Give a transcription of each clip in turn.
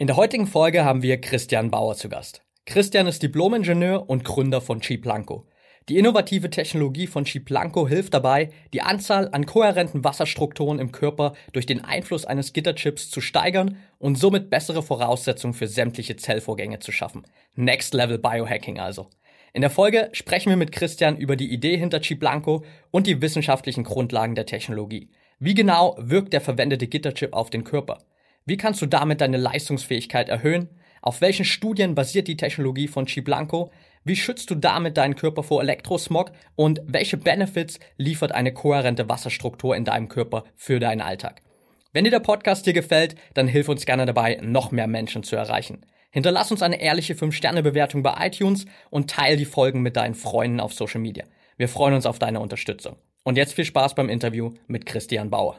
In der heutigen Folge haben wir Christian Bauer zu Gast. Christian ist Diplomingenieur und Gründer von Chiplanco. Die innovative Technologie von Chiplanco hilft dabei, die Anzahl an kohärenten Wasserstrukturen im Körper durch den Einfluss eines Gitterchips zu steigern und somit bessere Voraussetzungen für sämtliche Zellvorgänge zu schaffen. Next Level Biohacking also. In der Folge sprechen wir mit Christian über die Idee hinter Chiplanco und die wissenschaftlichen Grundlagen der Technologie. Wie genau wirkt der verwendete Gitterchip auf den Körper? Wie kannst du damit deine Leistungsfähigkeit erhöhen? Auf welchen Studien basiert die Technologie von Chiblanco? Wie schützt du damit deinen Körper vor Elektrosmog? Und welche Benefits liefert eine kohärente Wasserstruktur in deinem Körper für deinen Alltag? Wenn dir der Podcast hier gefällt, dann hilf uns gerne dabei, noch mehr Menschen zu erreichen. Hinterlass uns eine ehrliche 5-Sterne-Bewertung bei iTunes und teile die Folgen mit deinen Freunden auf Social Media. Wir freuen uns auf deine Unterstützung. Und jetzt viel Spaß beim Interview mit Christian Bauer.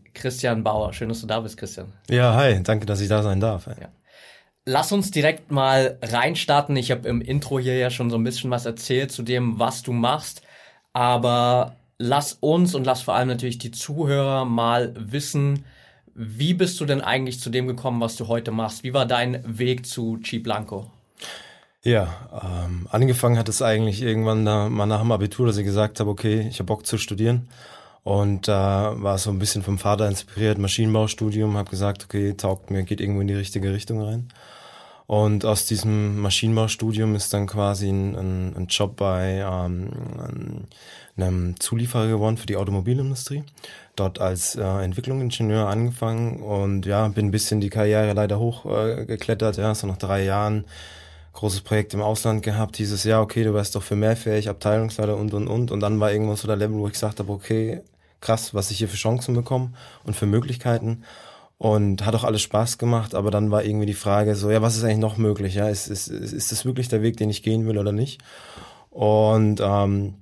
Christian Bauer. Schön, dass du da bist, Christian. Ja, hi, danke, dass ich da sein darf. Ja. Lass uns direkt mal reinstarten. Ich habe im Intro hier ja schon so ein bisschen was erzählt zu dem, was du machst. Aber lass uns und lass vor allem natürlich die Zuhörer mal wissen, wie bist du denn eigentlich zu dem gekommen, was du heute machst? Wie war dein Weg zu Chi Blanco? Ja, ähm, angefangen hat es eigentlich irgendwann da, mal nach dem Abitur, dass ich gesagt habe, okay, ich habe Bock zu studieren und da äh, war so ein bisschen vom Vater inspiriert, Maschinenbaustudium, habe gesagt, okay, taugt mir, geht irgendwo in die richtige Richtung rein. Und aus diesem Maschinenbaustudium ist dann quasi ein, ein, ein Job bei ähm, einem Zulieferer geworden für die Automobilindustrie. Dort als äh, Entwicklungsingenieur angefangen und ja, bin ein bisschen die Karriere leider hochgeklettert, äh, ja, so nach drei Jahren großes Projekt im Ausland gehabt, dieses Jahr, okay, du wärst doch für mehr fähig, Abteilungsleiter und und und. Und dann war irgendwo so der Level, wo ich gesagt habe, okay, krass, was ich hier für Chancen bekomme und für Möglichkeiten. Und hat auch alles Spaß gemacht, aber dann war irgendwie die Frage so, ja, was ist eigentlich noch möglich? Ja, ist, ist, ist das wirklich der Weg, den ich gehen will oder nicht? Und ähm,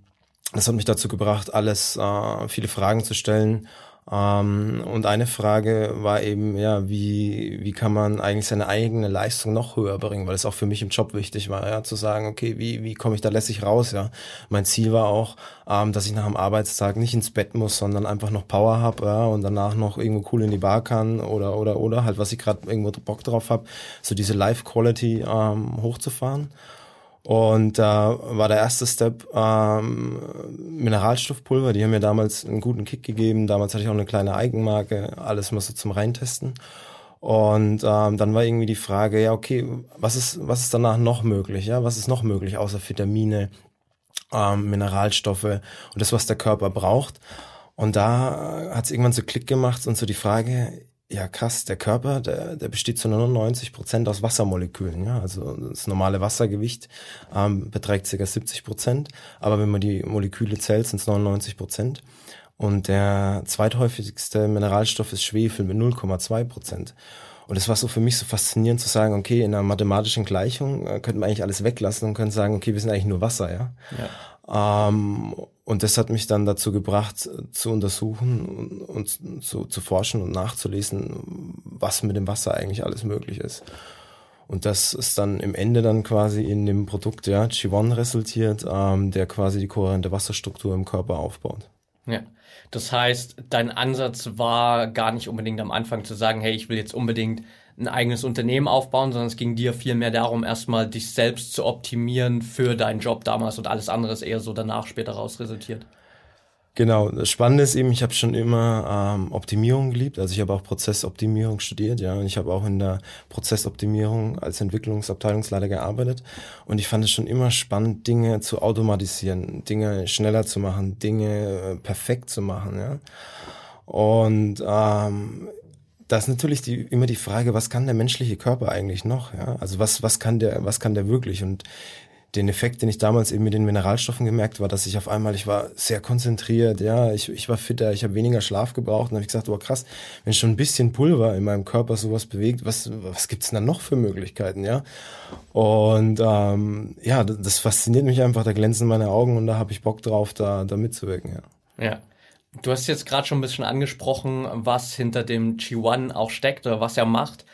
das hat mich dazu gebracht, alles, äh, viele Fragen zu stellen ähm, und eine Frage war eben, ja, wie, wie kann man eigentlich seine eigene Leistung noch höher bringen, weil es auch für mich im Job wichtig war, ja, zu sagen, okay, wie, wie komme ich da lässig raus, ja. Mein Ziel war auch, ähm, dass ich nach dem Arbeitstag nicht ins Bett muss, sondern einfach noch Power habe, ja, und danach noch irgendwo cool in die Bar kann oder, oder, oder halt, was ich gerade irgendwo Bock drauf habe, so diese Life-Quality ähm, hochzufahren. Und da äh, war der erste Step ähm, Mineralstoffpulver. Die haben mir damals einen guten Kick gegeben. Damals hatte ich auch eine kleine Eigenmarke. Alles mal so zum Reintesten. Und ähm, dann war irgendwie die Frage, ja, okay, was ist, was ist danach noch möglich? Ja, was ist noch möglich außer Vitamine, ähm, Mineralstoffe und das, was der Körper braucht? Und da hat es irgendwann so Klick gemacht und so die Frage, ja, krass, der Körper, der, der besteht zu 99 Prozent aus Wassermolekülen. Ja? Also das normale Wassergewicht ähm, beträgt ca. 70 Prozent, aber wenn man die Moleküle zählt, sind es 99 Prozent. Und der zweithäufigste Mineralstoff ist Schwefel mit 0,2 Prozent. Und es war so für mich so faszinierend zu sagen, okay, in einer mathematischen Gleichung äh, könnte man eigentlich alles weglassen und könnte sagen, okay, wir sind eigentlich nur Wasser, ja. ja. Ähm, und das hat mich dann dazu gebracht, zu untersuchen und, und zu, zu forschen und nachzulesen, was mit dem Wasser eigentlich alles möglich ist. Und das ist dann im Ende dann quasi in dem Produkt, ja, G1 resultiert, ähm, der quasi die kohärente Wasserstruktur im Körper aufbaut. Ja. Das heißt, dein Ansatz war gar nicht unbedingt am Anfang zu sagen, hey, ich will jetzt unbedingt ein eigenes Unternehmen aufbauen, sondern es ging dir vielmehr darum, erstmal dich selbst zu optimieren für deinen Job damals und alles andere ist eher so danach später raus resultiert. Genau, das Spannende ist eben, ich habe schon immer ähm, Optimierung geliebt. Also ich habe auch Prozessoptimierung studiert, ja, und ich habe auch in der Prozessoptimierung als Entwicklungsabteilungsleiter gearbeitet. Und ich fand es schon immer spannend, Dinge zu automatisieren, Dinge schneller zu machen, Dinge äh, perfekt zu machen, ja. Und ähm, da ist natürlich die, immer die Frage, was kann der menschliche Körper eigentlich noch? Ja? Also was, was kann der, was kann der wirklich? Und den Effekt, den ich damals eben mit den Mineralstoffen gemerkt war, dass ich auf einmal, ich war sehr konzentriert, ja, ich, ich war fitter, ich habe weniger Schlaf gebraucht und habe ich gesagt, oh krass, wenn schon ein bisschen Pulver in meinem Körper sowas bewegt, was, was gibt's denn da noch für Möglichkeiten, ja? Und ähm, ja, das, das fasziniert mich einfach, da glänzen meine Augen und da habe ich Bock drauf, da, da mitzuwirken, ja. Ja. Du hast jetzt gerade schon ein bisschen angesprochen, was hinter dem G1 auch steckt oder was er macht.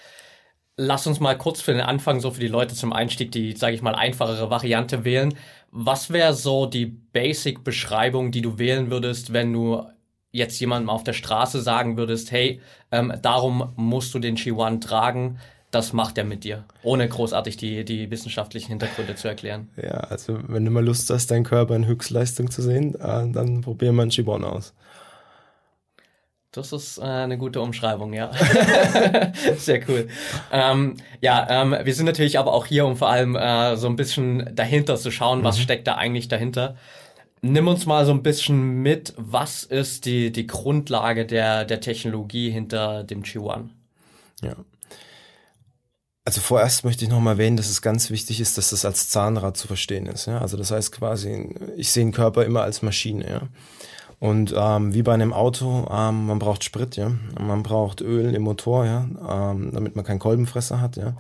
Lass uns mal kurz für den Anfang, so für die Leute zum Einstieg, die, sage ich mal, einfachere Variante wählen. Was wäre so die Basic-Beschreibung, die du wählen würdest, wenn du jetzt jemandem auf der Straße sagen würdest, hey, ähm, darum musst du den G1 tragen, das macht er mit dir, ohne großartig die, die wissenschaftlichen Hintergründe zu erklären. Ja, also wenn du mal Lust hast, deinen Körper in Höchstleistung zu sehen, äh, dann probier mal einen G1 aus. Das ist äh, eine gute Umschreibung, ja. Sehr cool. Ähm, ja, ähm, wir sind natürlich aber auch hier, um vor allem äh, so ein bisschen dahinter zu schauen, was mhm. steckt da eigentlich dahinter. Nimm uns mal so ein bisschen mit, was ist die, die Grundlage der, der Technologie hinter dem G1? Ja. Also vorerst möchte ich noch mal erwähnen, dass es ganz wichtig ist, dass das als Zahnrad zu verstehen ist. Ja? Also das heißt quasi, ich sehe den Körper immer als Maschine. Ja? Und ähm, wie bei einem Auto, ähm, man braucht Sprit, ja, man braucht Öl im Motor, ja, ähm, damit man keinen Kolbenfresser hat, ja.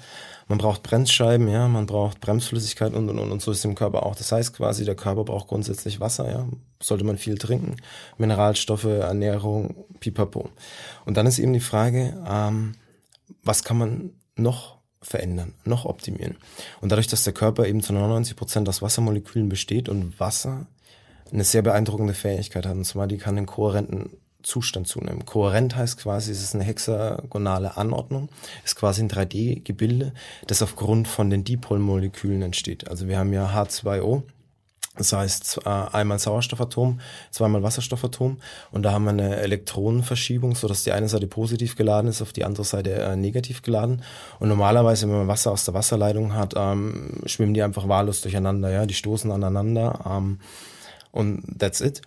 Man braucht Bremsscheiben, ja, man braucht Bremsflüssigkeit und und und und so ist im Körper auch. Das heißt quasi, der Körper braucht grundsätzlich Wasser, ja, sollte man viel trinken, Mineralstoffe, Ernährung, Pipapo. Und dann ist eben die Frage, ähm, was kann man noch verändern, noch optimieren. Und dadurch, dass der Körper eben zu 99 Prozent aus Wassermolekülen besteht und Wasser eine sehr beeindruckende Fähigkeit hat. Und zwar, die kann den kohärenten Zustand zunehmen. Kohärent heißt quasi, es ist eine hexagonale Anordnung, ist quasi ein 3D-Gebilde, das aufgrund von den Dipolmolekülen entsteht. Also wir haben ja H2O, das heißt äh, einmal Sauerstoffatom, zweimal Wasserstoffatom und da haben wir eine Elektronenverschiebung, so dass die eine Seite positiv geladen ist, auf die andere Seite äh, negativ geladen. Und normalerweise, wenn man Wasser aus der Wasserleitung hat, ähm, schwimmen die einfach wahllos durcheinander, ja, die stoßen aneinander. Ähm, und that's it.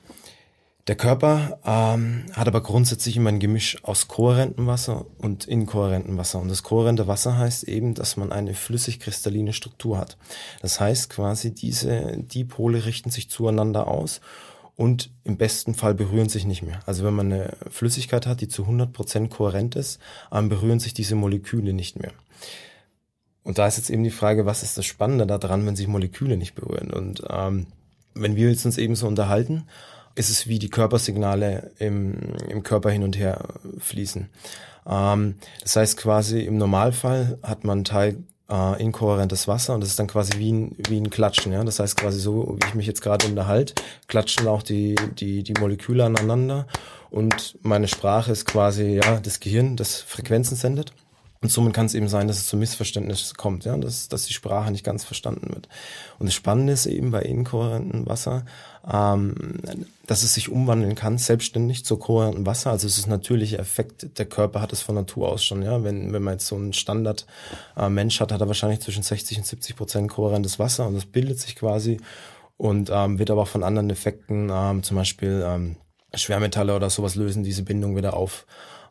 Der Körper ähm, hat aber grundsätzlich immer ein Gemisch aus kohärentem Wasser und inkohärentem Wasser. Und das kohärente Wasser heißt eben, dass man eine flüssig-kristalline Struktur hat. Das heißt quasi, diese Dipole richten sich zueinander aus und im besten Fall berühren sich nicht mehr. Also wenn man eine Flüssigkeit hat, die zu 100% kohärent ist, ähm, berühren sich diese Moleküle nicht mehr. Und da ist jetzt eben die Frage, was ist das Spannende daran, wenn sich Moleküle nicht berühren? Und ähm, wenn wir uns eben so unterhalten, ist es wie die Körpersignale im, im Körper hin und her fließen. Ähm, das heißt quasi im Normalfall hat man Teil äh, inkohärentes Wasser und das ist dann quasi wie ein, wie ein Klatschen. Ja? Das heißt quasi so, wie ich mich jetzt gerade unterhalte, klatschen auch die, die, die Moleküle aneinander und meine Sprache ist quasi ja das Gehirn, das Frequenzen sendet. Und somit kann es eben sein, dass es zu Missverständnissen kommt, ja, dass, dass die Sprache nicht ganz verstanden wird. Und das Spannende ist eben bei inkohärentem Wasser, ähm, dass es sich umwandeln kann, selbstständig zu kohärentem Wasser. Also es ist natürlicher Effekt. Der Körper hat es von Natur aus schon, ja. Wenn, wenn man jetzt so einen Standard äh, Mensch hat, hat er wahrscheinlich zwischen 60 und 70 Prozent kohärentes Wasser und das bildet sich quasi und ähm, wird aber auch von anderen Effekten, ähm, zum Beispiel ähm, Schwermetalle oder sowas lösen diese Bindung wieder auf.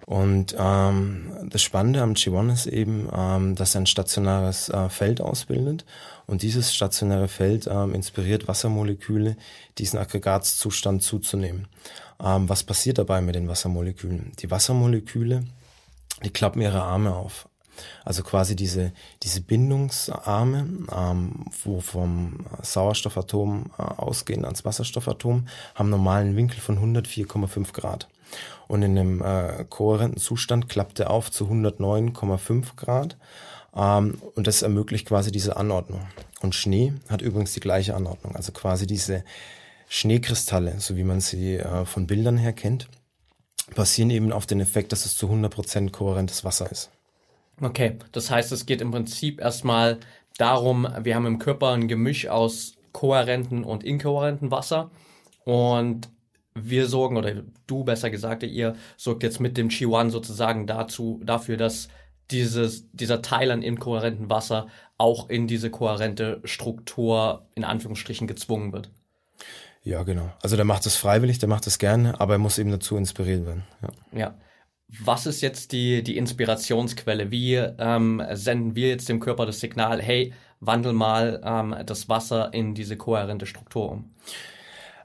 Und ähm, das Spannende am G1 ist eben, ähm, dass er ein stationäres äh, Feld ausbildet. Und dieses stationäre Feld ähm, inspiriert Wassermoleküle, diesen Aggregatzustand zuzunehmen. Ähm, was passiert dabei mit den Wassermolekülen? Die Wassermoleküle, die klappen ihre Arme auf. Also quasi diese, diese Bindungsarme, ähm, wo vom Sauerstoffatom äh, ausgehen ans Wasserstoffatom, haben normalen Winkel von 104,5 Grad und in einem äh, kohärenten Zustand klappt er auf zu 109,5 Grad ähm, und das ermöglicht quasi diese Anordnung. Und Schnee hat übrigens die gleiche Anordnung, also quasi diese Schneekristalle, so wie man sie äh, von Bildern her kennt, basieren eben auf den Effekt, dass es zu 100% kohärentes Wasser ist. Okay, das heißt, es geht im Prinzip erstmal darum, wir haben im Körper ein Gemisch aus kohärenten und inkohärenten Wasser und wir sorgen, oder du besser gesagt, ihr sorgt jetzt mit dem Chi-1 sozusagen dazu, dafür, dass dieses, dieser Teil an inkohärentem Wasser auch in diese kohärente Struktur in Anführungsstrichen gezwungen wird. Ja, genau. Also der macht es freiwillig, der macht es gerne, aber er muss eben dazu inspiriert werden. Ja. ja. Was ist jetzt die, die Inspirationsquelle? Wie ähm, senden wir jetzt dem Körper das Signal, hey, wandel mal ähm, das Wasser in diese kohärente Struktur um?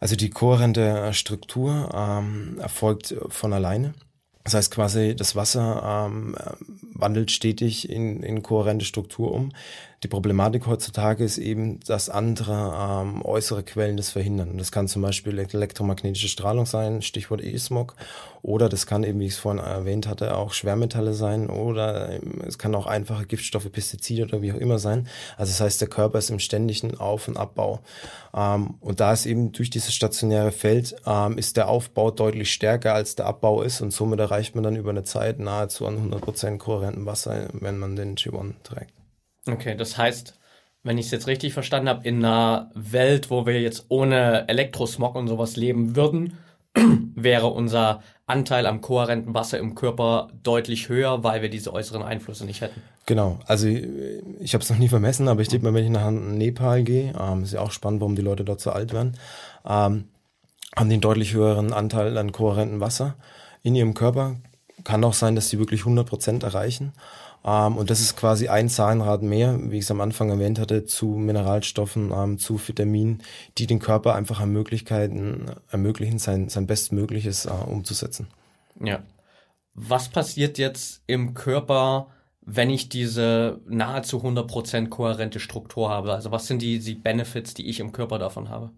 Also die kohärente Struktur ähm, erfolgt von alleine. Das heißt quasi, das Wasser ähm, wandelt stetig in, in kohärente Struktur um. Die Problematik heutzutage ist eben, dass andere ähm, äußere Quellen das verhindern. Das kann zum Beispiel elektromagnetische Strahlung sein, Stichwort E-Smog, oder das kann eben, wie ich es vorhin erwähnt hatte, auch Schwermetalle sein, oder ähm, es kann auch einfache Giftstoffe, Pestizide oder wie auch immer sein. Also das heißt, der Körper ist im ständigen Auf- und Abbau. Ähm, und da ist eben durch dieses stationäre Feld, ähm, ist der Aufbau deutlich stärker als der Abbau ist und somit erreicht man dann über eine Zeit nahezu an 100% kohärenten Wasser, wenn man den G1 trägt. Okay, das heißt, wenn ich es jetzt richtig verstanden habe, in einer Welt, wo wir jetzt ohne Elektrosmog und sowas leben würden, wäre unser Anteil am kohärenten Wasser im Körper deutlich höher, weil wir diese äußeren Einflüsse nicht hätten. Genau, also ich, ich habe es noch nie vermessen, aber ich denke mal, wenn ich nach Nepal gehe, ähm, ist ja auch spannend, warum die Leute dort so alt werden, ähm, haben einen deutlich höheren Anteil an kohärentem Wasser in ihrem Körper. Kann auch sein, dass sie wirklich 100% erreichen. Ähm, und das ist quasi ein Zahnrad mehr, wie ich es am Anfang erwähnt hatte, zu Mineralstoffen, ähm, zu Vitaminen, die den Körper einfach Möglichkeiten ermöglichen, sein, sein Bestmögliches äh, umzusetzen. Ja. Was passiert jetzt im Körper, wenn ich diese nahezu 100% kohärente Struktur habe? Also was sind die, die Benefits, die ich im Körper davon habe?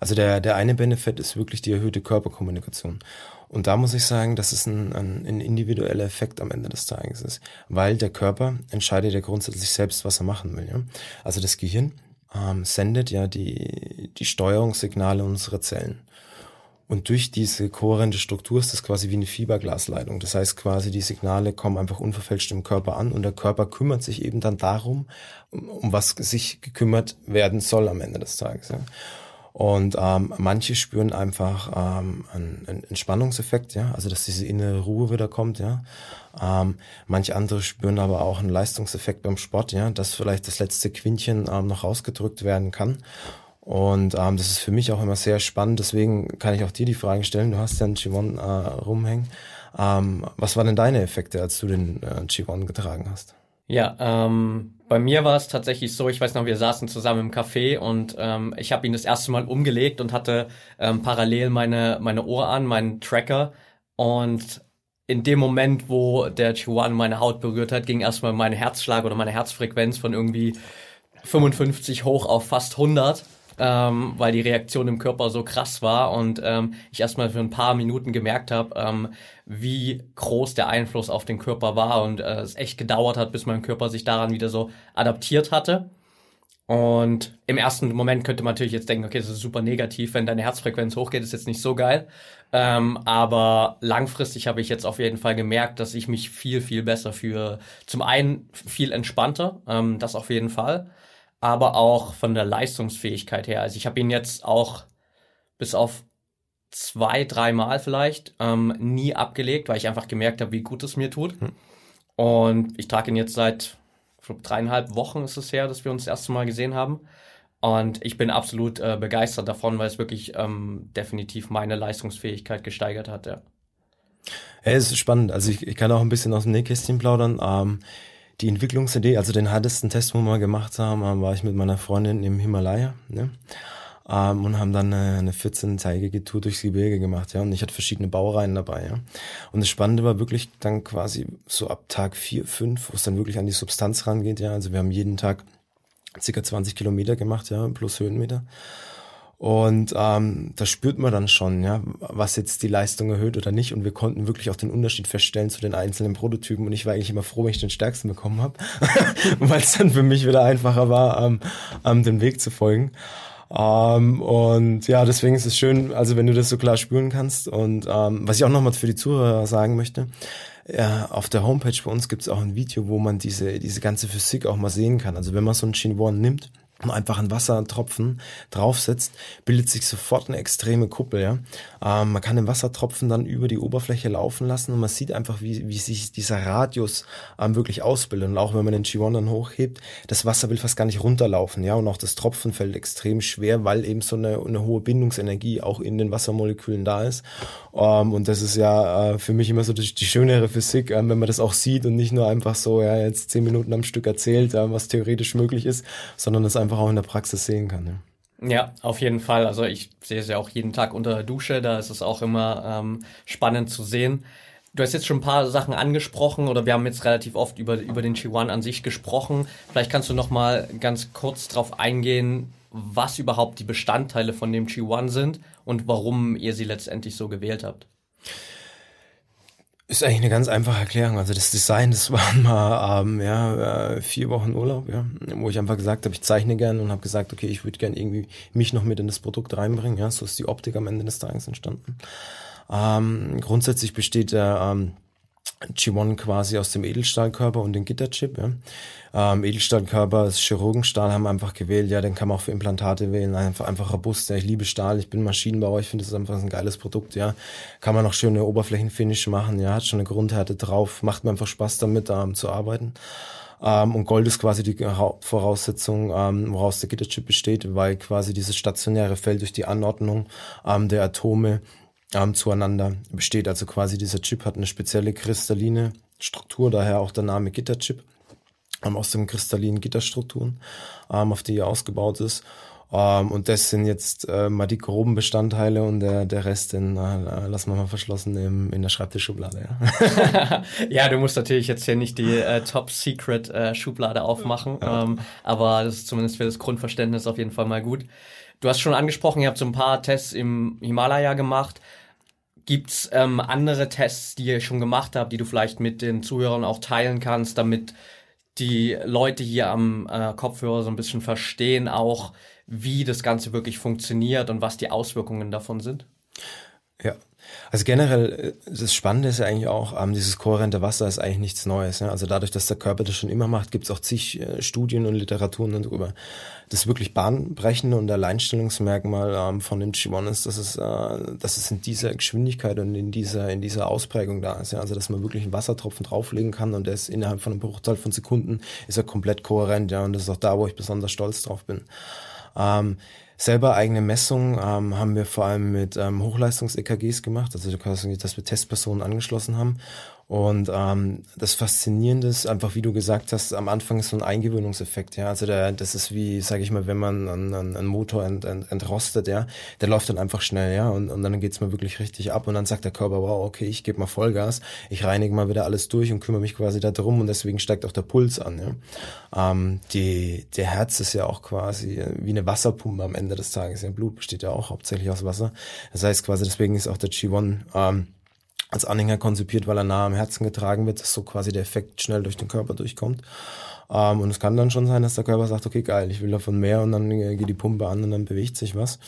Also der, der eine Benefit ist wirklich die erhöhte Körperkommunikation. Und da muss ich sagen, dass es ein, ein, ein individueller Effekt am Ende des Tages ist, weil der Körper entscheidet ja grundsätzlich selbst, was er machen will. Ja? Also das Gehirn ähm, sendet ja die, die Steuerungssignale unserer Zellen. Und durch diese kohärente Struktur ist das quasi wie eine Fieberglasleitung. Das heißt quasi, die Signale kommen einfach unverfälscht im Körper an und der Körper kümmert sich eben dann darum, um, um was sich gekümmert werden soll am Ende des Tages. Ja. Und ähm, manche spüren einfach ähm, einen, Entspannungseffekt, ja, also dass diese innere Ruhe wieder kommt, ja. Ähm, manche andere spüren aber auch einen Leistungseffekt beim Sport, ja, dass vielleicht das letzte Quintchen ähm, noch rausgedrückt werden kann. Und ähm, das ist für mich auch immer sehr spannend. Deswegen kann ich auch dir die Fragen stellen. Du hast ja einen Chivon äh, rumhängen. Ähm, was waren denn deine Effekte, als du den äh, getragen hast? Ja, ähm, bei mir war es tatsächlich so, ich weiß noch, wir saßen zusammen im Café und ähm, ich habe ihn das erste Mal umgelegt und hatte ähm, parallel meine, meine Ohr an, meinen Tracker. Und in dem Moment, wo der Chihuahua meine Haut berührt hat, ging erstmal mein Herzschlag oder meine Herzfrequenz von irgendwie 55 hoch auf fast 100 ähm, weil die Reaktion im Körper so krass war und ähm, ich erstmal für ein paar Minuten gemerkt habe, ähm, wie groß der Einfluss auf den Körper war und äh, es echt gedauert hat, bis mein Körper sich daran wieder so adaptiert hatte. Und im ersten Moment könnte man natürlich jetzt denken, okay, das ist super negativ, wenn deine Herzfrequenz hochgeht, ist jetzt nicht so geil. Ähm, aber langfristig habe ich jetzt auf jeden Fall gemerkt, dass ich mich viel, viel besser fühle. Zum einen viel entspannter, ähm, das auf jeden Fall aber auch von der Leistungsfähigkeit her. Also ich habe ihn jetzt auch bis auf zwei, dreimal vielleicht ähm, nie abgelegt, weil ich einfach gemerkt habe, wie gut es mir tut. Hm. Und ich trage ihn jetzt seit glaub, dreieinhalb Wochen ist es her, dass wir uns das erste Mal gesehen haben. Und ich bin absolut äh, begeistert davon, weil es wirklich ähm, definitiv meine Leistungsfähigkeit gesteigert hat. Ja. Ja, es ist spannend. Also ich, ich kann auch ein bisschen aus dem Nähkästchen plaudern. Ähm, die Entwicklungsidee, also den härtesten Test, wo wir gemacht haben, war ich mit meiner Freundin im Himalaya, ne? Ähm, und haben dann eine, eine 14-tägige Tour durchs Gebirge gemacht, ja. Und ich hatte verschiedene Baureihen dabei, ja. Und das Spannende war wirklich dann quasi so ab Tag 4, 5, wo es dann wirklich an die Substanz rangeht, ja. Also wir haben jeden Tag circa 20 Kilometer gemacht, ja, plus Höhenmeter. Und ähm, da spürt man dann schon, ja, was jetzt die Leistung erhöht oder nicht. Und wir konnten wirklich auch den Unterschied feststellen zu den einzelnen Prototypen. Und ich war eigentlich immer froh, wenn ich den stärksten bekommen habe, weil es dann für mich wieder einfacher war, ähm, ähm, den Weg zu folgen. Ähm, und ja, deswegen ist es schön, also wenn du das so klar spüren kannst. Und ähm, was ich auch nochmal für die Zuhörer sagen möchte, ja, auf der Homepage bei uns gibt es auch ein Video, wo man diese, diese ganze Physik auch mal sehen kann. Also wenn man so ein Shin One nimmt, und einfach ein Wassertropfen draufsetzt, bildet sich sofort eine extreme Kuppel. Ja? Ähm, man kann den Wassertropfen dann über die Oberfläche laufen lassen und man sieht einfach, wie, wie sich dieser Radius ähm, wirklich ausbildet. Und auch wenn man den G1 dann hochhebt, das Wasser will fast gar nicht runterlaufen. ja, Und auch das Tropfen fällt extrem schwer, weil eben so eine, eine hohe Bindungsenergie auch in den Wassermolekülen da ist. Ähm, und das ist ja äh, für mich immer so die, die schönere Physik, äh, wenn man das auch sieht und nicht nur einfach so, ja, jetzt zehn Minuten am Stück erzählt, äh, was theoretisch möglich ist, sondern das einfach auch in der Praxis sehen kann. Ja. Ja, auf jeden Fall. Also ich sehe es ja auch jeden Tag unter der Dusche, da ist es auch immer ähm, spannend zu sehen. Du hast jetzt schon ein paar Sachen angesprochen oder wir haben jetzt relativ oft über, über den Chiwan an sich gesprochen. Vielleicht kannst du noch mal ganz kurz darauf eingehen, was überhaupt die Bestandteile von dem G1 sind und warum ihr sie letztendlich so gewählt habt. Ist eigentlich eine ganz einfache Erklärung. Also das Design, das waren mal ähm, ja, äh, vier Wochen Urlaub, ja, wo ich einfach gesagt habe, ich zeichne gern und habe gesagt, okay, ich würde gern irgendwie mich noch mit in das Produkt reinbringen. Ja, so ist die Optik am Ende des Tages entstanden. Ähm, grundsätzlich besteht der ähm, G1 quasi aus dem Edelstahlkörper und dem Gitterchip. Ja. Ähm, Edelstahlkörper ist Chirurgenstahl, haben einfach gewählt. Ja, den kann man auch für Implantate wählen. Einfach, einfach robust. Ja, ich liebe Stahl. Ich bin Maschinenbauer. Ich finde, das einfach ein geiles Produkt. Ja, kann man auch schöne Oberflächenfinish machen. Ja, hat schon eine Grundhärte drauf. Macht mir einfach Spaß damit, ähm, zu arbeiten. Ähm, und Gold ist quasi die Voraussetzung, ähm, woraus der Gitterchip besteht, weil quasi dieses stationäre Feld durch die Anordnung ähm, der Atome ähm, zueinander besteht. Also quasi dieser Chip hat eine spezielle kristalline Struktur, daher auch der Name Gitterchip ähm, aus den kristallinen Gitterstrukturen, ähm, auf die er ausgebaut ist. Ähm, und das sind jetzt äh, mal die groben Bestandteile und der, der Rest, den äh, lassen wir mal verschlossen im, in der Schreibtischschublade. Ja. ja, du musst natürlich jetzt hier nicht die äh, Top-Secret-Schublade äh, aufmachen, ja. ähm, aber das ist zumindest für das Grundverständnis auf jeden Fall mal gut. Du hast schon angesprochen, ihr habt so ein paar Tests im Himalaya gemacht. Gibt's ähm, andere Tests, die ihr schon gemacht habt, die du vielleicht mit den Zuhörern auch teilen kannst, damit die Leute hier am äh, Kopfhörer so ein bisschen verstehen auch, wie das Ganze wirklich funktioniert und was die Auswirkungen davon sind? Ja, also generell, äh, das Spannende ist ja eigentlich auch, ähm, dieses kohärente Wasser ist eigentlich nichts Neues. Ja? Also dadurch, dass der Körper das schon immer macht, gibt es auch zig äh, Studien und Literaturen darüber. Das wirklich bahnbrechende und Alleinstellungsmerkmal ähm, von dem G1 ist, dass es, äh, dass es in dieser Geschwindigkeit und in dieser, in dieser Ausprägung da ist. Ja? Also dass man wirklich einen Wassertropfen drauflegen kann und der ist innerhalb von einem Bruchteil von Sekunden ist er komplett kohärent. Ja? Und das ist auch da, wo ich besonders stolz drauf bin. Ähm, selber eigene Messungen ähm, haben wir vor allem mit ähm, Hochleistungs-EKGs gemacht, also dass wir Testpersonen angeschlossen haben und ähm, das Faszinierende ist einfach, wie du gesagt hast, am Anfang ist so ein Eingewöhnungseffekt. Ja, also der, das ist wie, sage ich mal, wenn man einen, einen Motor ent, ent, entrostet, ja, der läuft dann einfach schnell, ja, und, und dann geht's mal wirklich richtig ab und dann sagt der Körper, wow, okay, ich gebe mal Vollgas, ich reinige mal wieder alles durch und kümmere mich quasi darum und deswegen steigt auch der Puls an. Ja. Ähm, die, der Herz ist ja auch quasi wie eine Wasserpumpe am Ende des Tages. Ja, Blut besteht ja auch hauptsächlich aus Wasser. Das heißt quasi, deswegen ist auch der G1 ähm, als Anhänger konzipiert, weil er nah am Herzen getragen wird, dass so quasi der Effekt schnell durch den Körper durchkommt. Ähm, und es kann dann schon sein, dass der Körper sagt, okay, geil, ich will davon mehr und dann äh, geht die Pumpe an und dann bewegt sich was.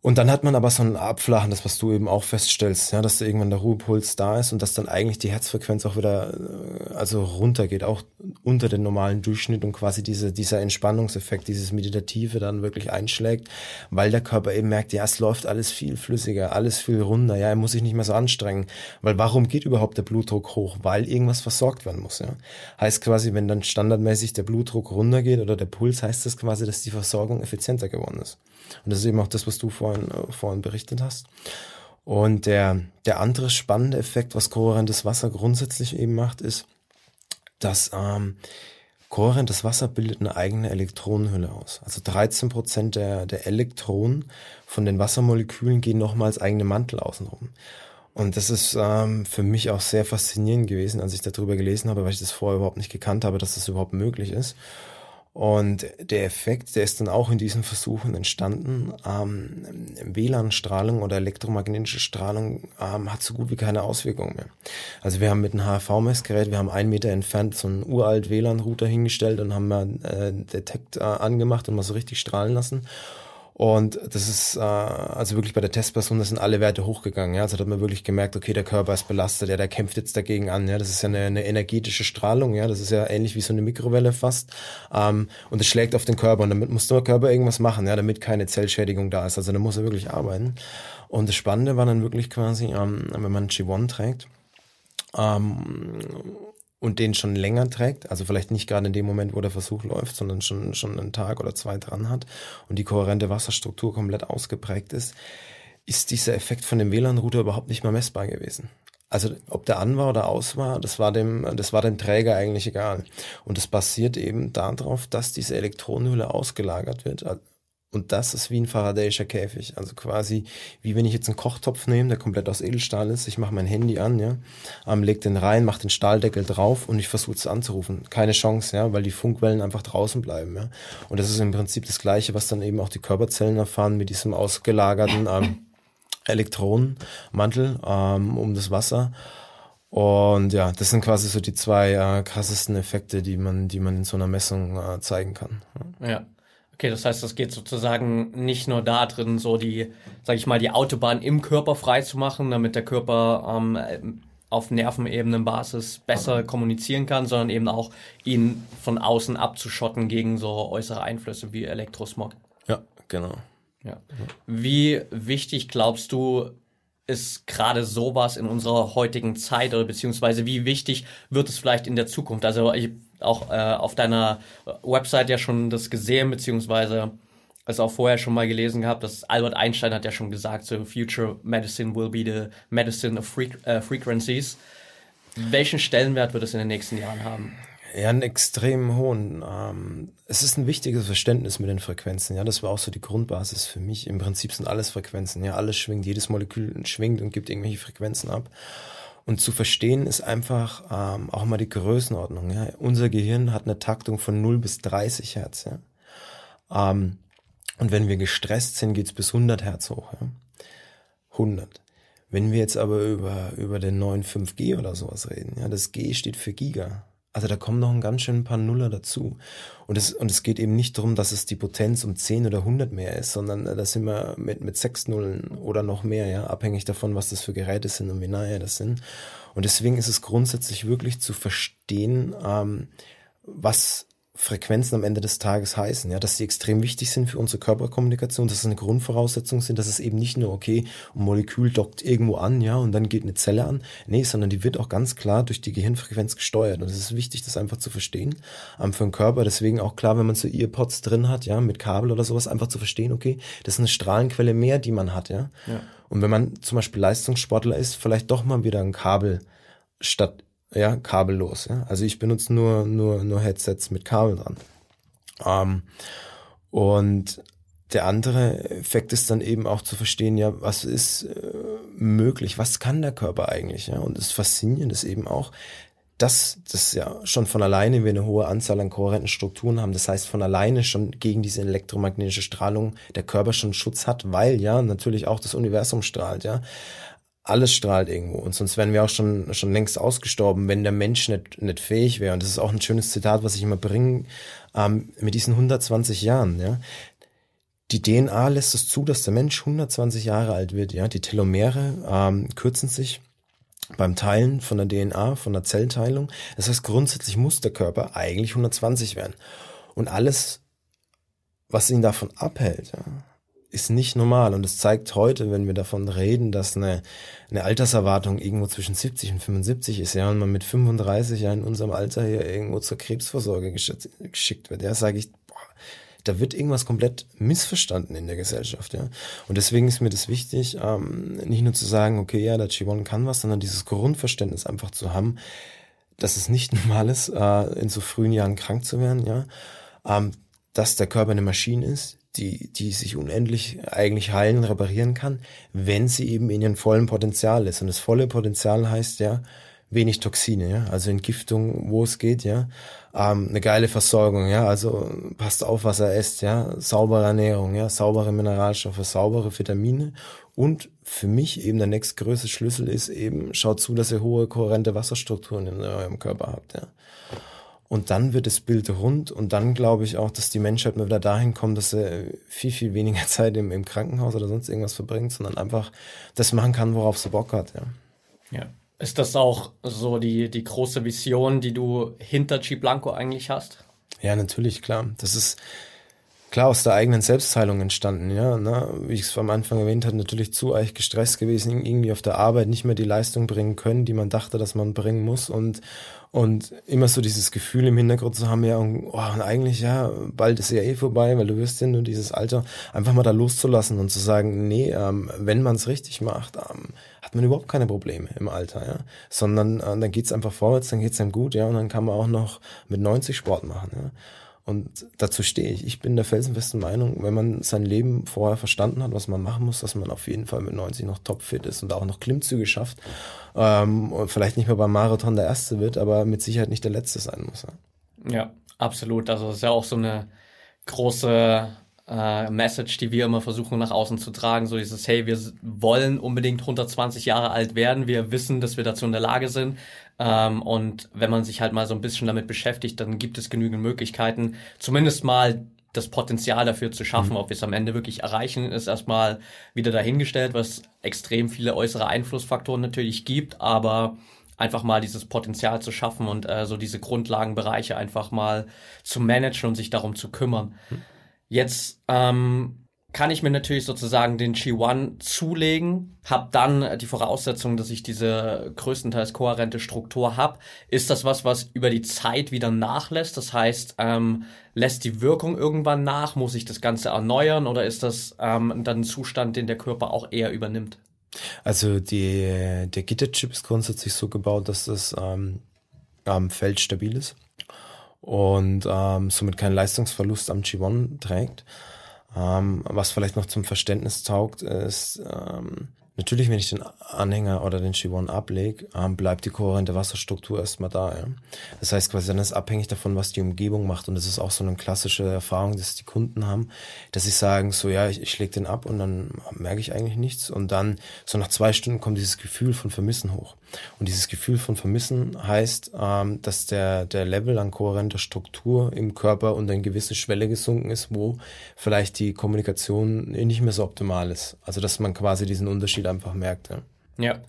Und dann hat man aber so ein Abflachen, das was du eben auch feststellst, ja, dass da irgendwann der Ruhepuls da ist und dass dann eigentlich die Herzfrequenz auch wieder äh, also runtergeht, auch unter den normalen Durchschnitt und quasi diese, dieser Entspannungseffekt, dieses Meditative dann wirklich einschlägt, weil der Körper eben merkt, ja, es läuft alles viel flüssiger, alles viel runder, ja, er muss sich nicht mehr so anstrengen. Weil warum geht überhaupt der Blutdruck hoch? Weil irgendwas versorgt werden muss, ja. Heißt quasi, wenn dann standardmäßig der Blutdruck runtergeht oder der Puls, heißt das quasi, dass die Versorgung effizienter geworden ist. Und das ist eben auch das, was du vorhin, äh, vorhin berichtet hast. Und der, der andere spannende Effekt, was kohärentes Wasser grundsätzlich eben macht, ist, dass ähm, kohärentes Wasser bildet eine eigene Elektronenhülle aus. Also 13 Prozent der, der Elektronen von den Wassermolekülen gehen nochmals eigene Mantel außenrum. Und das ist ähm, für mich auch sehr faszinierend gewesen, als ich darüber gelesen habe, weil ich das vorher überhaupt nicht gekannt habe, dass das überhaupt möglich ist. Und der Effekt, der ist dann auch in diesen Versuchen entstanden. Ähm, WLAN-Strahlung oder elektromagnetische Strahlung ähm, hat so gut wie keine Auswirkungen mehr. Also wir haben mit einem HRV-Messgerät, wir haben einen Meter entfernt so einen uralt WLAN-Router hingestellt und haben mal äh, Detekt äh, angemacht und mal so richtig strahlen lassen. Und das ist äh, also wirklich bei der Testperson, das sind alle Werte hochgegangen. Ja? Also da hat man wirklich gemerkt, okay, der Körper ist belastet, ja, der kämpft jetzt dagegen an. Ja, das ist ja eine, eine energetische Strahlung. Ja, das ist ja ähnlich wie so eine Mikrowelle fast. Ähm, und es schlägt auf den Körper und damit muss der Körper irgendwas machen, ja, damit keine Zellschädigung da ist. Also da muss er wirklich arbeiten. Und das Spannende war dann wirklich quasi, ähm, wenn man G1 trägt. Ähm, und den schon länger trägt, also vielleicht nicht gerade in dem Moment, wo der Versuch läuft, sondern schon, schon einen Tag oder zwei dran hat und die kohärente Wasserstruktur komplett ausgeprägt ist, ist dieser Effekt von dem WLAN-Router überhaupt nicht mehr messbar gewesen. Also ob der an war oder aus war, das war dem, das war dem Träger eigentlich egal. Und das basiert eben darauf, dass diese Elektronenhülle ausgelagert wird, und das ist wie ein Faradayischer Käfig. Also quasi, wie wenn ich jetzt einen Kochtopf nehme, der komplett aus Edelstahl ist. Ich mache mein Handy an, ja, ähm, leg den rein, mache den Stahldeckel drauf und ich versuche es anzurufen. Keine Chance, ja, weil die Funkwellen einfach draußen bleiben, ja. Und das ist im Prinzip das Gleiche, was dann eben auch die Körperzellen erfahren mit diesem ausgelagerten ähm, Elektronenmantel ähm, um das Wasser. Und ja, das sind quasi so die zwei äh, krassesten Effekte, die man, die man in so einer Messung äh, zeigen kann. Ja. Okay, das heißt, das geht sozusagen nicht nur da drin, so die, sag ich mal, die Autobahn im Körper frei zu machen, damit der Körper ähm, auf Nervenebenenbasis besser kommunizieren kann, sondern eben auch ihn von außen abzuschotten gegen so äußere Einflüsse wie Elektrosmog. Ja, genau. Ja. Wie wichtig glaubst du, ist gerade sowas in unserer heutigen Zeit oder beziehungsweise wie wichtig wird es vielleicht in der Zukunft? Also ich auch äh, auf deiner Website ja schon das gesehen, beziehungsweise es auch vorher schon mal gelesen gehabt, dass Albert Einstein hat ja schon gesagt, so future medicine will be the medicine of fre uh, frequencies. Welchen Stellenwert wird es in den nächsten Jahren haben? Ja, einen extrem hohen. Ähm, es ist ein wichtiges Verständnis mit den Frequenzen. Ja, das war auch so die Grundbasis für mich. Im Prinzip sind alles Frequenzen. Ja, alles schwingt, jedes Molekül schwingt und gibt irgendwelche Frequenzen ab. Und zu verstehen ist einfach ähm, auch mal die Größenordnung. Ja? Unser Gehirn hat eine Taktung von 0 bis 30 Hertz. Ja? Ähm, und wenn wir gestresst sind, geht's bis 100 Hertz hoch. Ja? 100. Wenn wir jetzt aber über, über den neuen 5G oder sowas reden, ja, das G steht für Giga. Also da kommen noch ein ganz schön paar Nuller dazu. Und es, und es geht eben nicht darum, dass es die Potenz um 10 oder 100 mehr ist, sondern da sind wir mit, mit sechs Nullen oder noch mehr, ja, abhängig davon, was das für Geräte sind und wie nahe das sind. Und deswegen ist es grundsätzlich wirklich zu verstehen, ähm, was Frequenzen am Ende des Tages heißen, ja, dass sie extrem wichtig sind für unsere Körperkommunikation, dass es eine Grundvoraussetzung sind, dass es eben nicht nur, okay, ein Molekül dockt irgendwo an, ja, und dann geht eine Zelle an, nee, sondern die wird auch ganz klar durch die Gehirnfrequenz gesteuert. Und es ist wichtig, das einfach zu verstehen, ähm, für den Körper. Deswegen auch klar, wenn man so Earpods drin hat, ja, mit Kabel oder sowas, einfach zu verstehen, okay, das ist eine Strahlenquelle mehr, die man hat, ja. ja. Und wenn man zum Beispiel Leistungssportler ist, vielleicht doch mal wieder ein Kabel statt ja, kabellos. Ja? Also ich benutze nur, nur, nur Headsets mit Kabel dran. Ähm, und der andere Effekt ist dann eben auch zu verstehen, ja, was ist äh, möglich, was kann der Körper eigentlich, ja? Und das Faszinierende ist eben auch, dass das ja schon von alleine wir eine hohe Anzahl an kohärenten Strukturen haben. Das heißt, von alleine schon gegen diese elektromagnetische Strahlung der Körper schon Schutz hat, weil ja natürlich auch das Universum strahlt, ja alles strahlt irgendwo. Und sonst wären wir auch schon, schon längst ausgestorben, wenn der Mensch nicht, nicht fähig wäre. Und das ist auch ein schönes Zitat, was ich immer bringe, ähm, mit diesen 120 Jahren, ja. Die DNA lässt es zu, dass der Mensch 120 Jahre alt wird, ja. Die Telomere ähm, kürzen sich beim Teilen von der DNA, von der Zellteilung. Das heißt, grundsätzlich muss der Körper eigentlich 120 werden. Und alles, was ihn davon abhält, ja, ist nicht normal. Und es zeigt heute, wenn wir davon reden, dass eine, eine Alterserwartung irgendwo zwischen 70 und 75 ist, ja, und man mit 35 ja in unserem Alter hier irgendwo zur Krebsvorsorge geschickt wird, ja, sage ich, boah, da wird irgendwas komplett missverstanden in der Gesellschaft, ja. Und deswegen ist mir das wichtig, ähm, nicht nur zu sagen, okay, ja, der Chivon kann was, sondern dieses Grundverständnis einfach zu haben, dass es nicht normal ist, äh, in so frühen Jahren krank zu werden, ja. Ähm, dass der Körper eine Maschine ist, die, die sich unendlich eigentlich heilen, reparieren kann, wenn sie eben in ihrem vollen Potenzial ist. Und das volle Potenzial heißt ja, wenig Toxine, ja, also Entgiftung, wo es geht, ja, ähm, eine geile Versorgung, ja, also passt auf, was er isst, ja, saubere Ernährung, ja, saubere Mineralstoffe, saubere Vitamine und für mich eben der nächstgrößte Schlüssel ist eben, schaut zu, dass ihr hohe kohärente Wasserstrukturen in eurem Körper habt, ja. Und dann wird das Bild rund und dann glaube ich auch, dass die Menschheit mal wieder dahin kommt, dass sie viel, viel weniger Zeit im, im Krankenhaus oder sonst irgendwas verbringt, sondern einfach das machen kann, worauf sie Bock hat. Ja. ja. Ist das auch so die, die große Vision, die du hinter G Blanco eigentlich hast? Ja, natürlich, klar. Das ist, klar aus der eigenen Selbstheilung entstanden, ja. Ne? Wie ich es am Anfang erwähnt habe, natürlich zu euch gestresst gewesen, irgendwie auf der Arbeit nicht mehr die Leistung bringen können, die man dachte, dass man bringen muss und und immer so dieses Gefühl im Hintergrund zu haben, ja, und, oh, und eigentlich, ja, bald ist ja eh vorbei, weil du wirst ja nur dieses Alter, einfach mal da loszulassen und zu sagen, nee, ähm, wenn man es richtig macht, ähm, hat man überhaupt keine Probleme im Alter, ja. Sondern äh, dann geht's einfach vorwärts, dann geht's einem gut, ja, und dann kann man auch noch mit 90 Sport machen, ja. Und dazu stehe ich. Ich bin der felsenfesten Meinung, wenn man sein Leben vorher verstanden hat, was man machen muss, dass man auf jeden Fall mit 90 noch topfit ist und auch noch Klimmzüge schafft. Ähm, und vielleicht nicht mehr beim Marathon der Erste wird, aber mit Sicherheit nicht der Letzte sein muss. Ja, ja absolut. Also es ist ja auch so eine große äh, Message, die wir immer versuchen nach außen zu tragen. So dieses, hey, wir wollen unbedingt 120 Jahre alt werden. Wir wissen, dass wir dazu in der Lage sind. Ähm, und wenn man sich halt mal so ein bisschen damit beschäftigt, dann gibt es genügend Möglichkeiten, zumindest mal das Potenzial dafür zu schaffen. Mhm. Ob wir es am Ende wirklich erreichen, ist erstmal wieder dahingestellt, was extrem viele äußere Einflussfaktoren natürlich gibt, aber einfach mal dieses Potenzial zu schaffen und äh, so diese Grundlagenbereiche einfach mal zu managen und sich darum zu kümmern. Mhm. Jetzt ähm, kann ich mir natürlich sozusagen den G1 zulegen, habe dann die Voraussetzung, dass ich diese größtenteils kohärente Struktur habe. Ist das was, was über die Zeit wieder nachlässt? Das heißt, ähm, lässt die Wirkung irgendwann nach? Muss ich das Ganze erneuern oder ist das ähm, dann ein Zustand, den der Körper auch eher übernimmt? Also die, der Gitterchip ist grundsätzlich so gebaut, dass das ähm, am Feld stabil ist und ähm, somit keinen Leistungsverlust am G1 trägt. Ähm, was vielleicht noch zum Verständnis taugt, ist, ähm, natürlich, wenn ich den Anhänger oder den G1 ablege, ähm, bleibt die kohärente Wasserstruktur erstmal da. Ja? Das heißt quasi, dann ist abhängig davon, was die Umgebung macht. Und das ist auch so eine klassische Erfahrung, dass die Kunden haben, dass sie sagen, so ja, ich, ich lege den ab und dann merke ich eigentlich nichts. Und dann so nach zwei Stunden kommt dieses Gefühl von Vermissen hoch. Und dieses Gefühl von Vermissen heißt, ähm, dass der, der Level an kohärenter Struktur im Körper unter eine gewisse Schwelle gesunken ist, wo vielleicht die Kommunikation nicht mehr so optimal ist. Also dass man quasi diesen Unterschied einfach merkt. Ja. ja.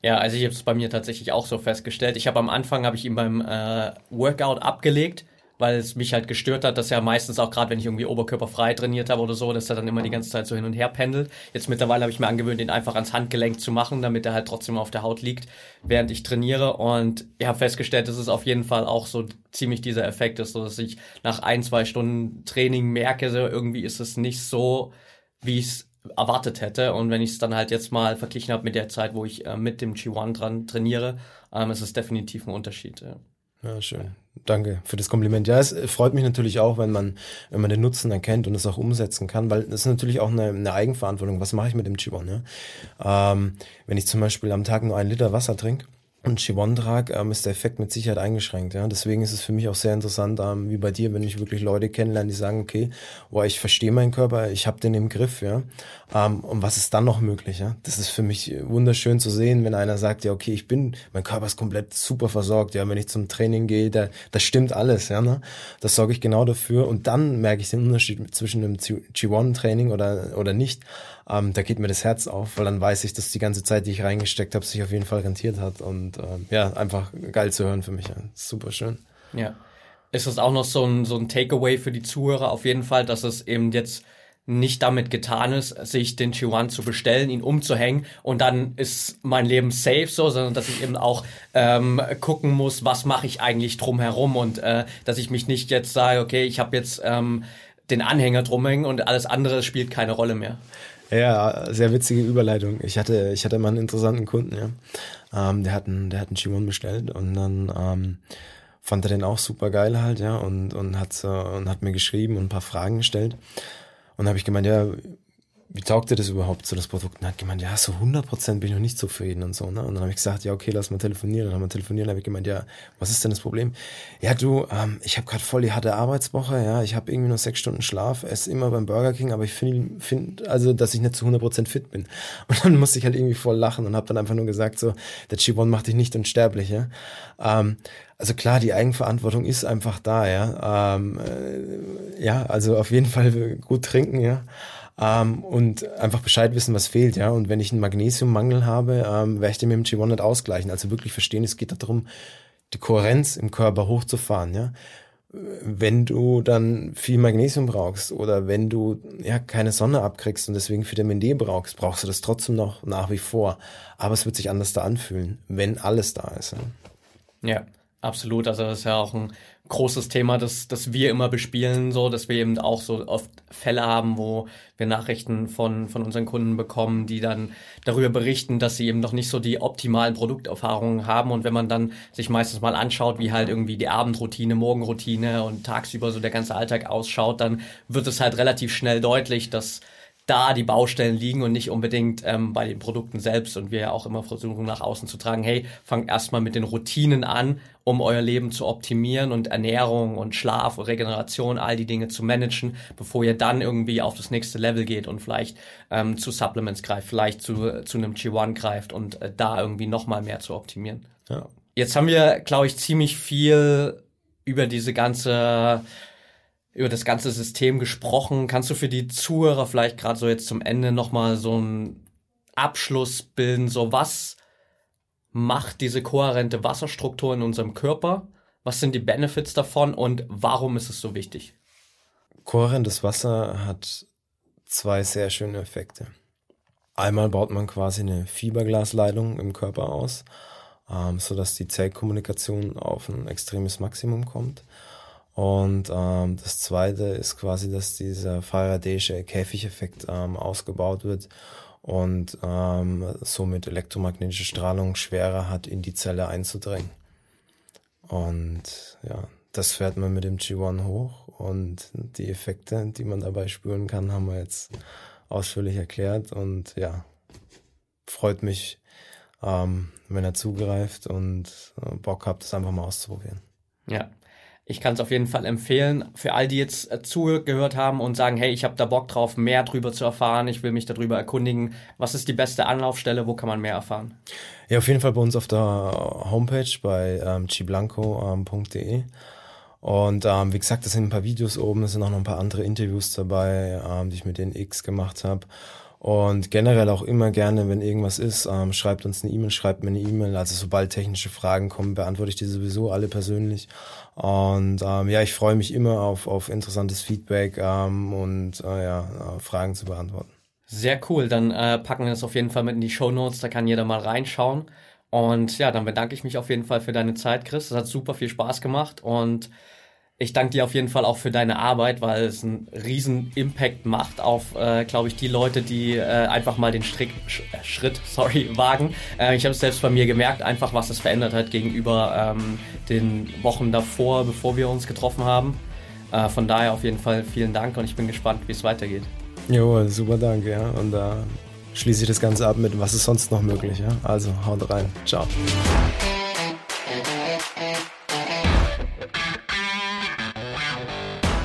Ja, also ich habe es bei mir tatsächlich auch so festgestellt. Ich habe am Anfang habe ich ihn beim äh, Workout abgelegt weil es mich halt gestört hat, dass er meistens auch gerade, wenn ich irgendwie oberkörperfrei trainiert habe oder so, dass er dann immer die ganze Zeit so hin und her pendelt. Jetzt mittlerweile habe ich mir angewöhnt, ihn einfach ans Handgelenk zu machen, damit er halt trotzdem auf der Haut liegt, während ich trainiere. Und ich habe festgestellt, dass es auf jeden Fall auch so ziemlich dieser Effekt ist, so dass ich nach ein, zwei Stunden Training merke, so irgendwie ist es nicht so, wie ich es erwartet hätte. Und wenn ich es dann halt jetzt mal verglichen habe mit der Zeit, wo ich äh, mit dem G1 dran trainiere, ähm, ist es definitiv ein Unterschied. Ja. Ja, schön. Danke für das Kompliment. Ja, es freut mich natürlich auch, wenn man, wenn man den Nutzen erkennt und es auch umsetzen kann, weil das ist natürlich auch eine, eine Eigenverantwortung. Was mache ich mit dem Chibon? Ja? Ähm, wenn ich zum Beispiel am Tag nur einen Liter Wasser trinke, und Chivon-Trag ähm, ist der Effekt mit Sicherheit eingeschränkt. Ja? Deswegen ist es für mich auch sehr interessant, ähm, wie bei dir, wenn ich wirklich Leute kennenlerne, die sagen, okay, boah, ich verstehe meinen Körper, ich habe den im Griff, ja. Ähm, und was ist dann noch möglich? Ja? Das ist für mich wunderschön zu sehen, wenn einer sagt, ja, okay, ich bin, mein Körper ist komplett super versorgt, ja, wenn ich zum Training gehe, da, das stimmt alles, ja. Ne? Das sorge ich genau dafür. Und dann merke ich den Unterschied zwischen einem G1-Training oder, oder nicht ähm, da geht mir das Herz auf, weil dann weiß ich, dass die ganze Zeit, die ich reingesteckt habe, sich auf jeden Fall rentiert hat. Und ähm, ja, einfach geil zu hören für mich. Ja. Super schön. Ja. Ist das auch noch so ein, so ein Takeaway für die Zuhörer auf jeden Fall, dass es eben jetzt nicht damit getan ist, sich den Chihuahua zu bestellen, ihn umzuhängen und dann ist mein Leben safe so, sondern dass ich eben auch ähm, gucken muss, was mache ich eigentlich drumherum und äh, dass ich mich nicht jetzt sage, okay, ich habe jetzt ähm, den Anhänger drumhängen und alles andere spielt keine Rolle mehr. Ja, sehr witzige Überleitung. Ich hatte, ich hatte mal einen interessanten Kunden, ja. Ähm, der hat einen, der hat einen G1 bestellt und dann ähm, fand er den auch super geil halt, ja, und, und hat so, und hat mir geschrieben und ein paar Fragen gestellt. Und habe ich gemeint, ja, wie taugt dir das überhaupt so, das Produkt? Und er hat gemeint, ja, so 100% bin ich noch nicht zufrieden und so, ne? Und dann habe ich gesagt, ja, okay, lass mal telefonieren. Dann haben wir telefoniert, dann habe ich gemeint, ja, was ist denn das Problem? Ja, du, ähm, ich habe gerade voll die harte Arbeitswoche, ja, ich habe irgendwie nur sechs Stunden Schlaf, esse immer beim Burger King, aber ich finde, find, also, dass ich nicht zu 100% fit bin. Und dann musste ich halt irgendwie voll lachen und habe dann einfach nur gesagt, so, der G1 macht dich nicht unsterblich, ja. Ähm, Also klar, die Eigenverantwortung ist einfach da, ja. Ähm, äh, ja, also auf jeden Fall gut trinken, ja. Ähm, und einfach Bescheid wissen, was fehlt, ja. Und wenn ich einen Magnesiummangel habe, ähm, werde ich den mit dem G1 nicht ausgleichen. Also wirklich verstehen, es geht darum, die Kohärenz im Körper hochzufahren, ja. Wenn du dann viel Magnesium brauchst oder wenn du ja keine Sonne abkriegst und deswegen Vitamin D brauchst, brauchst du das trotzdem noch nach wie vor. Aber es wird sich anders da anfühlen, wenn alles da ist. Ja. ja. Absolut, also das ist ja auch ein großes Thema, das, das wir immer bespielen, so, dass wir eben auch so oft Fälle haben, wo wir Nachrichten von, von unseren Kunden bekommen, die dann darüber berichten, dass sie eben noch nicht so die optimalen Produkterfahrungen haben. Und wenn man dann sich meistens mal anschaut, wie halt irgendwie die Abendroutine, Morgenroutine und tagsüber so der ganze Alltag ausschaut, dann wird es halt relativ schnell deutlich, dass da die Baustellen liegen und nicht unbedingt ähm, bei den Produkten selbst. Und wir ja auch immer versuchen nach außen zu tragen, hey, fangt erstmal mit den Routinen an, um euer Leben zu optimieren und Ernährung und Schlaf, Regeneration, all die Dinge zu managen, bevor ihr dann irgendwie auf das nächste Level geht und vielleicht ähm, zu Supplements greift, vielleicht zu, zu einem G1 greift und äh, da irgendwie nochmal mehr zu optimieren. Ja. Jetzt haben wir, glaube ich, ziemlich viel über diese ganze über das ganze System gesprochen. Kannst du für die Zuhörer vielleicht gerade so jetzt zum Ende nochmal so einen Abschluss bilden? So was macht diese kohärente Wasserstruktur in unserem Körper? Was sind die Benefits davon und warum ist es so wichtig? Kohärentes Wasser hat zwei sehr schöne Effekte. Einmal baut man quasi eine Fiberglasleitung im Körper aus, ähm, sodass die Zellkommunikation auf ein extremes Maximum kommt. Und ähm, das zweite ist quasi, dass dieser Faraday'sche Käfigeffekt ähm, ausgebaut wird und ähm, somit elektromagnetische Strahlung schwerer hat, in die Zelle einzudringen. Und ja, das fährt man mit dem G1 hoch und die Effekte, die man dabei spüren kann, haben wir jetzt ausführlich erklärt und ja, freut mich, ähm, wenn er zugreift und äh, Bock habt, das einfach mal auszuprobieren. Ja, ich kann es auf jeden Fall empfehlen für all die jetzt äh, zugehört haben und sagen, hey, ich habe da Bock drauf, mehr drüber zu erfahren, ich will mich darüber erkundigen. Was ist die beste Anlaufstelle? Wo kann man mehr erfahren? Ja, auf jeden Fall bei uns auf der Homepage bei ähm, chiblanco.de. Ähm, und ähm, wie gesagt, da sind ein paar Videos oben, es sind auch noch ein paar andere Interviews dabei, ähm, die ich mit den X gemacht habe. Und generell auch immer gerne, wenn irgendwas ist, ähm, schreibt uns eine E-Mail, schreibt mir eine E-Mail. Also sobald technische Fragen kommen, beantworte ich die sowieso alle persönlich. Und ähm, ja, ich freue mich immer auf, auf interessantes Feedback ähm, und äh, ja, äh, Fragen zu beantworten. Sehr cool. Dann äh, packen wir das auf jeden Fall mit in die Show Notes. Da kann jeder mal reinschauen. Und ja, dann bedanke ich mich auf jeden Fall für deine Zeit, Chris. Es hat super viel Spaß gemacht und ich danke dir auf jeden Fall auch für deine Arbeit, weil es einen riesen Impact macht auf, äh, glaube ich, die Leute, die äh, einfach mal den Strick, Sch äh, Schritt, sorry, wagen. Äh, ich habe es selbst bei mir gemerkt, einfach was es verändert hat gegenüber ähm, den Wochen davor, bevor wir uns getroffen haben. Äh, von daher auf jeden Fall vielen Dank und ich bin gespannt, wie es weitergeht. Jo, super danke, ja. Und da schließe ich das Ganze ab mit, was ist sonst noch möglich, ja. Also haut rein. Ciao.